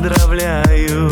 Поздравляют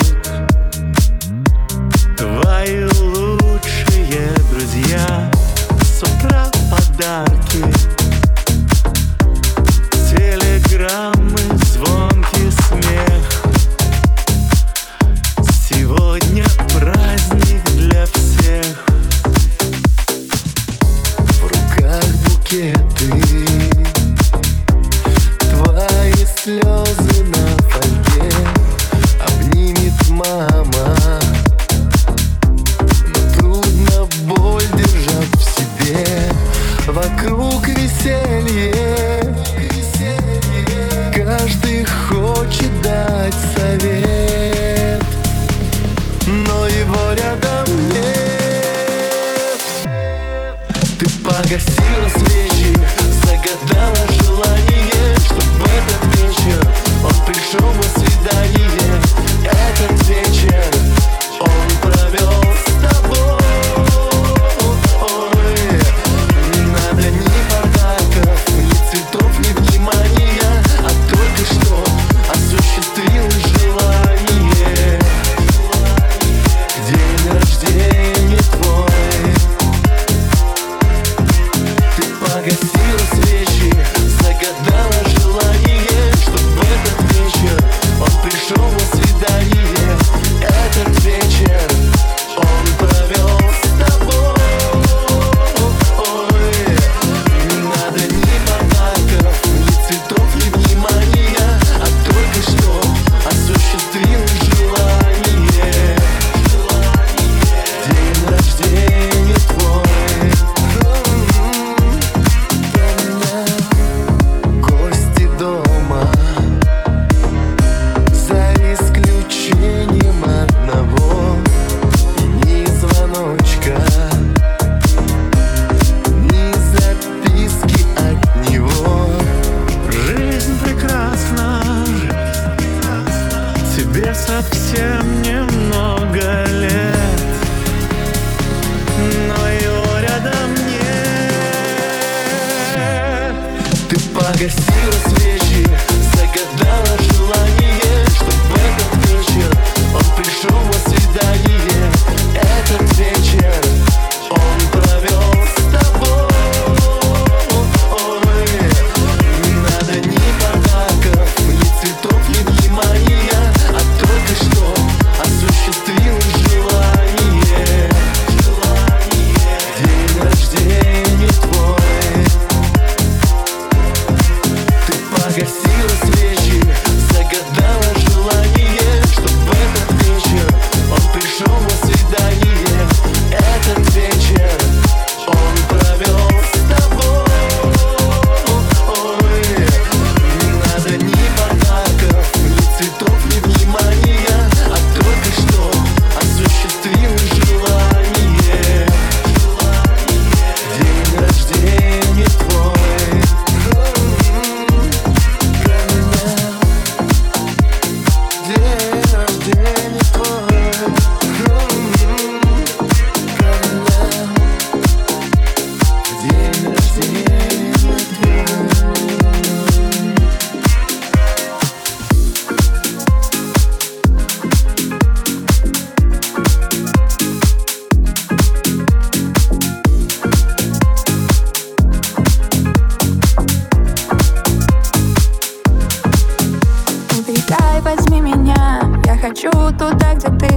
yo te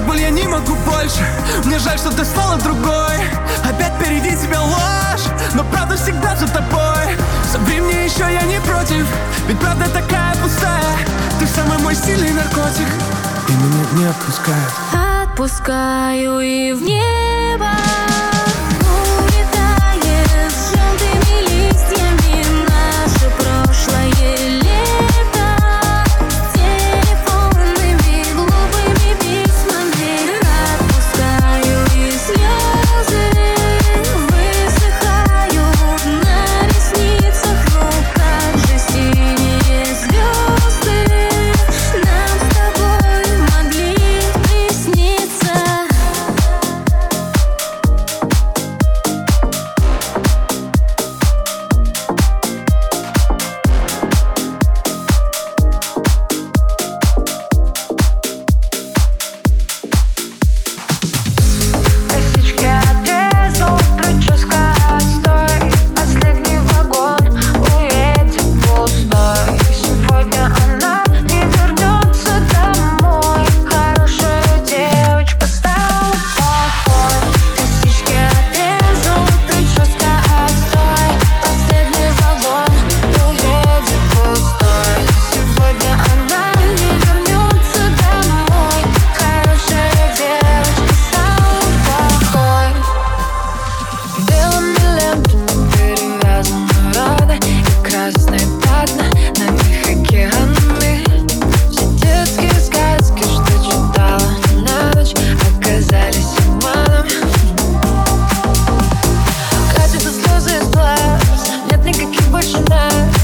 Терпеть боль я не могу больше. Мне жаль, что ты стала другой. Опять впереди тебя ложь Но правда всегда за тобой. Собери мне еще, я не против Ведь правда такая пустая. Ты самый мой сильный наркотик. И меня не отпускают. Отпускаю и в небо.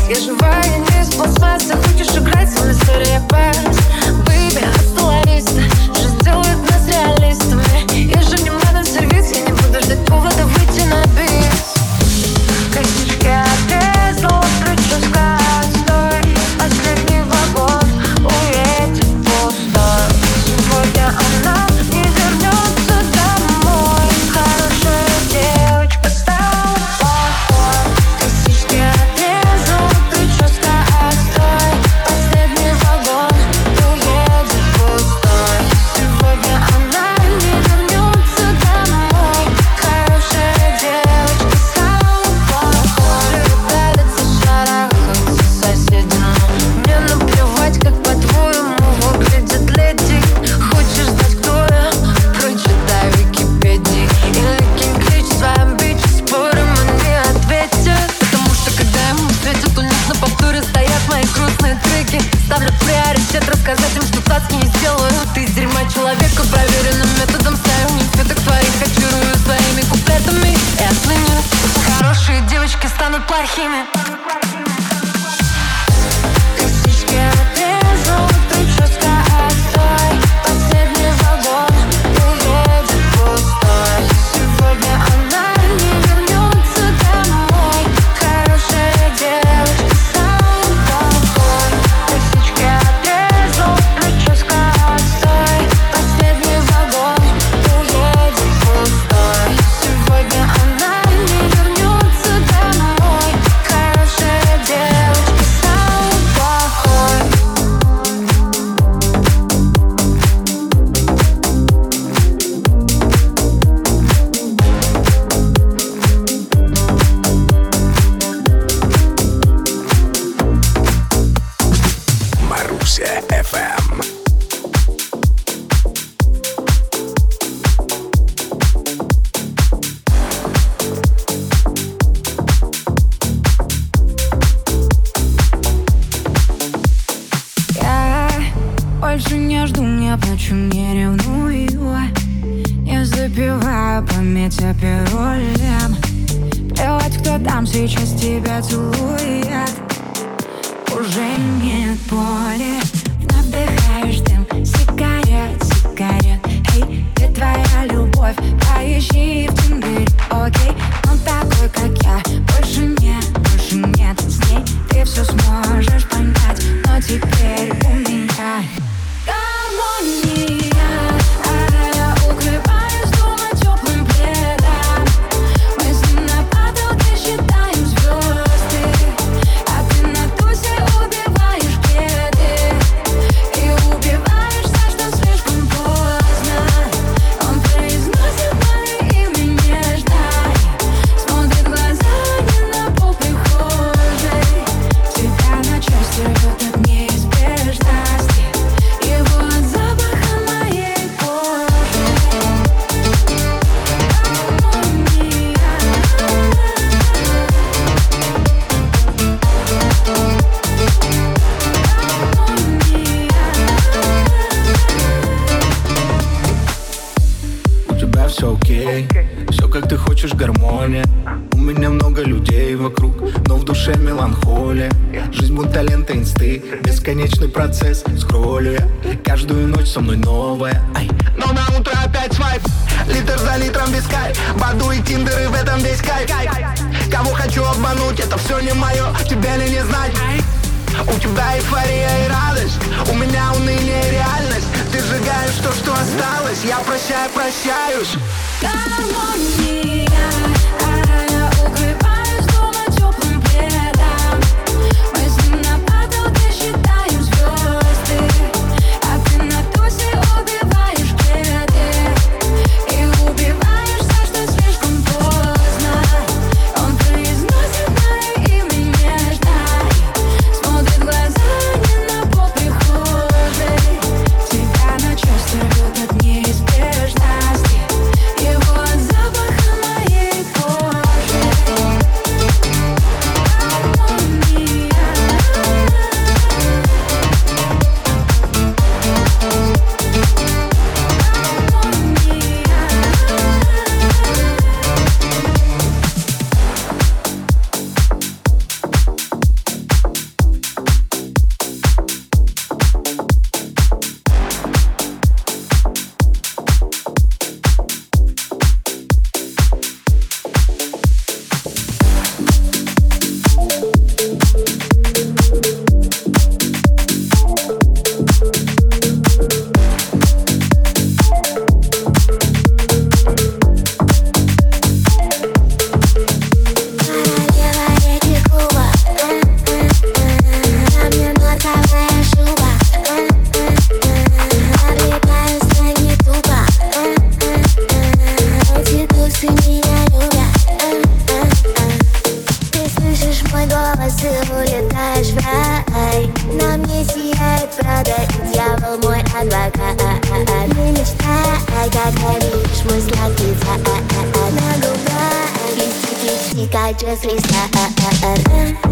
Я живая, не из пластмасса Хочешь играть, свой история пас ленты инсты. Бесконечный процесс, скроллю я. Каждую ночь со мной новая. Ай. Но на утро опять свайп. Литр за литром без кай Баду и тиндер в этом весь кайф. Кого хочу обмануть, это все не мое Тебя ли не знать? У тебя эйфория и радость. У меня уныние и реальность. Ты сжигаешь то, что осталось. Я прощаю, прощаюсь. Гармония. just restart.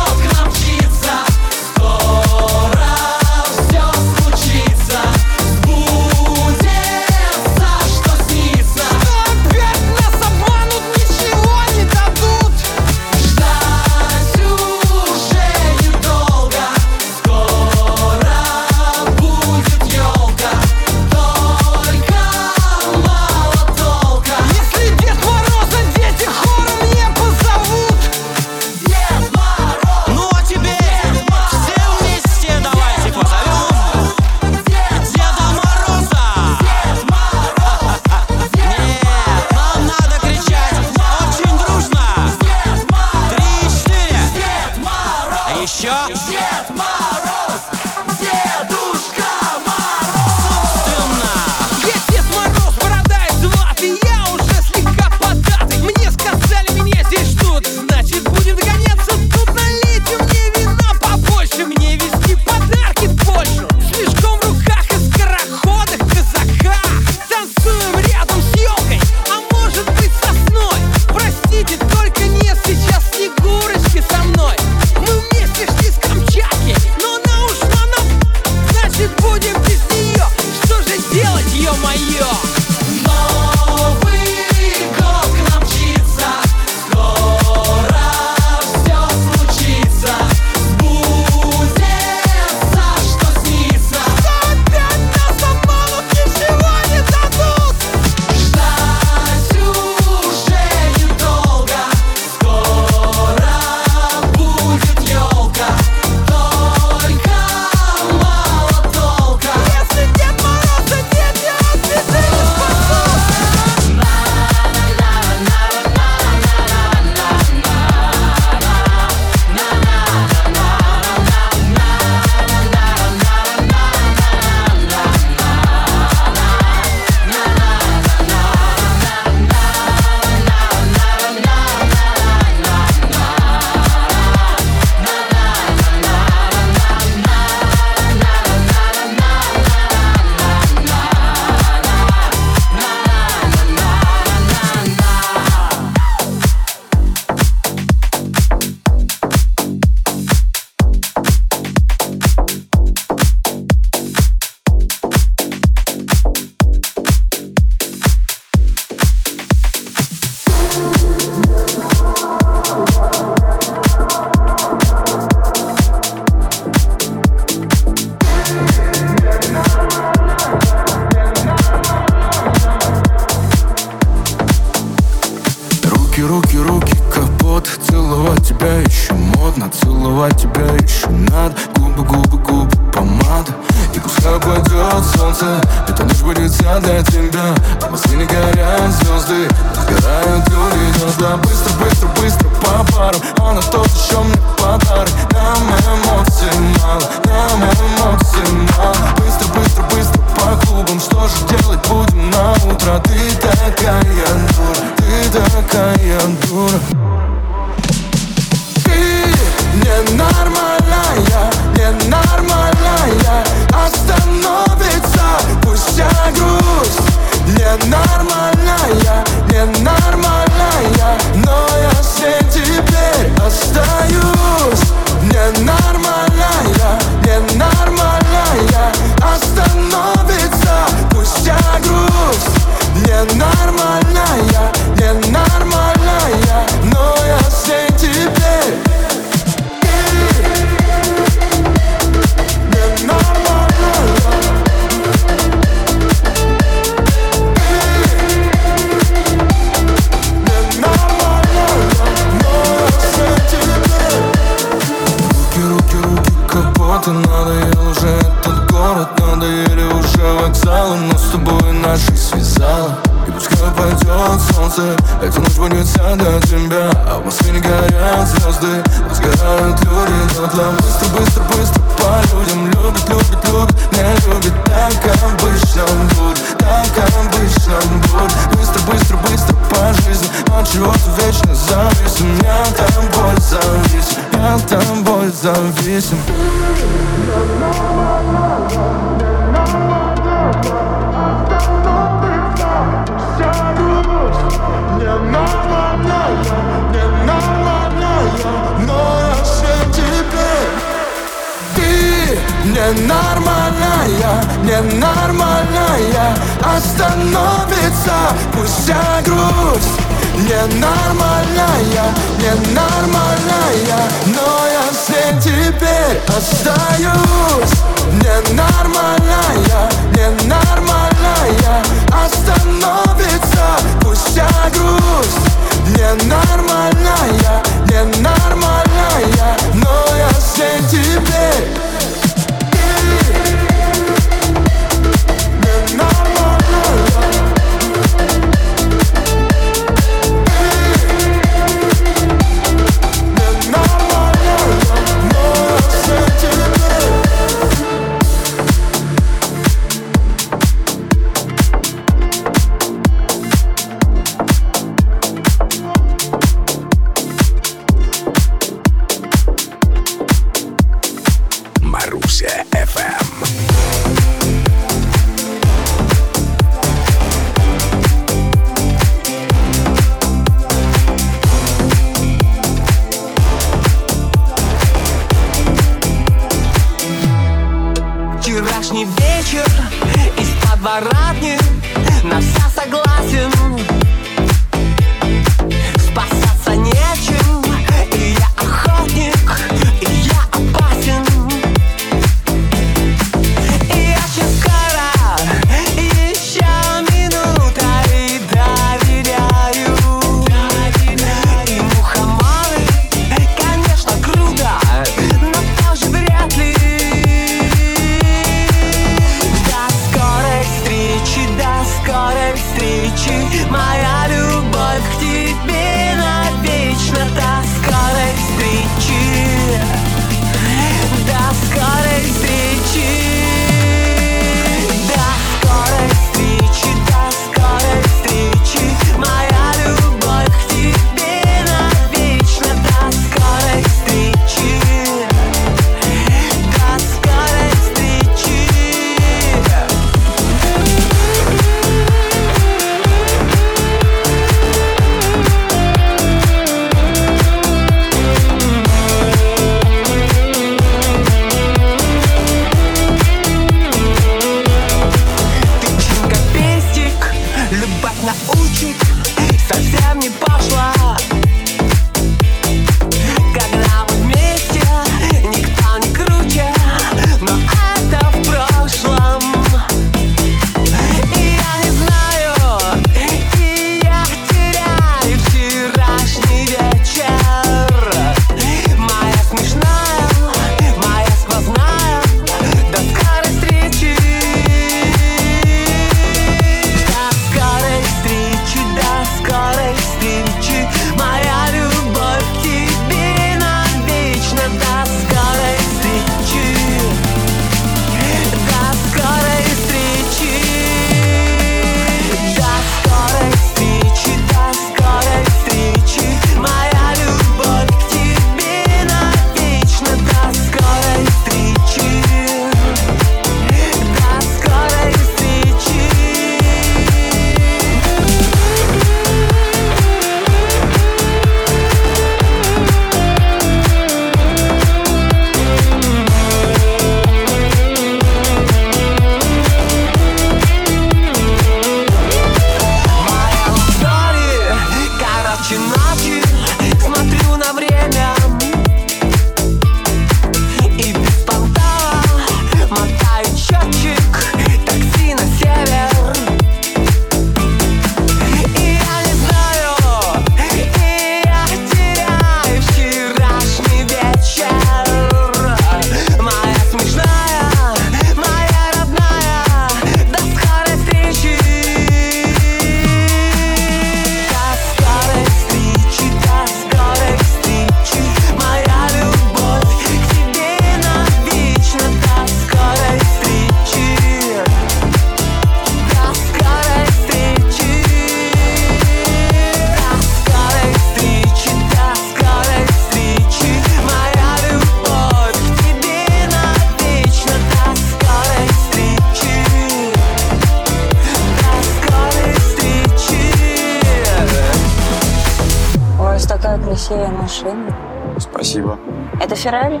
Феррари?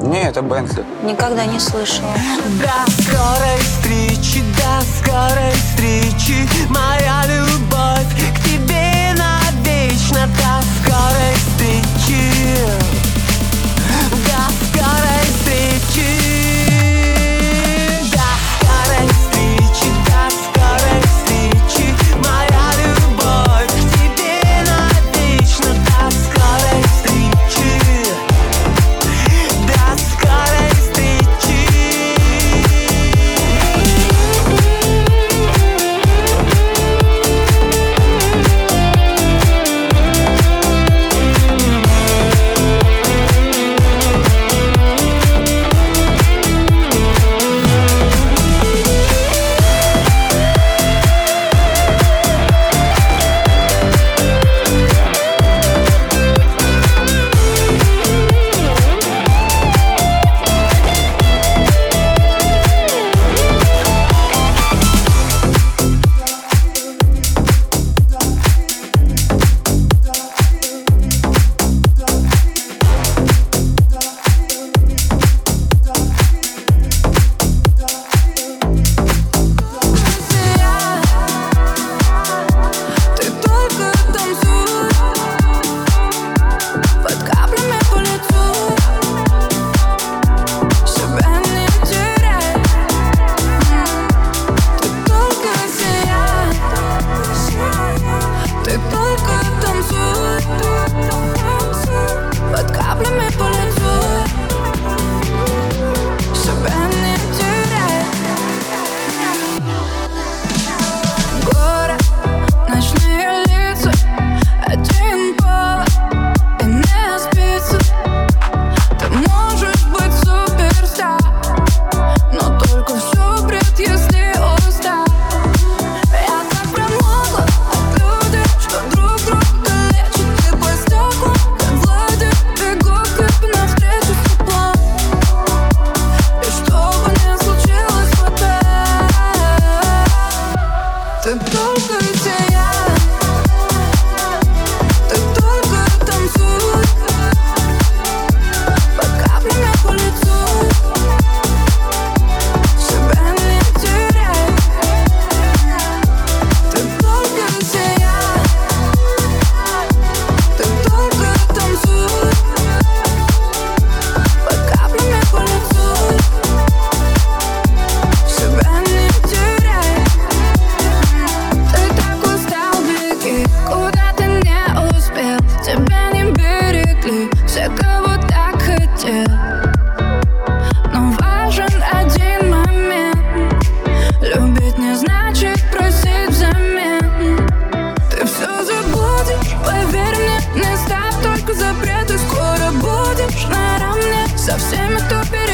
Не, это Бентли. Никогда не слышала. До скорой встречи, до скорой встречи, моя любовь к тебе навечно. До скорой встречи, до скорой встречи. stupid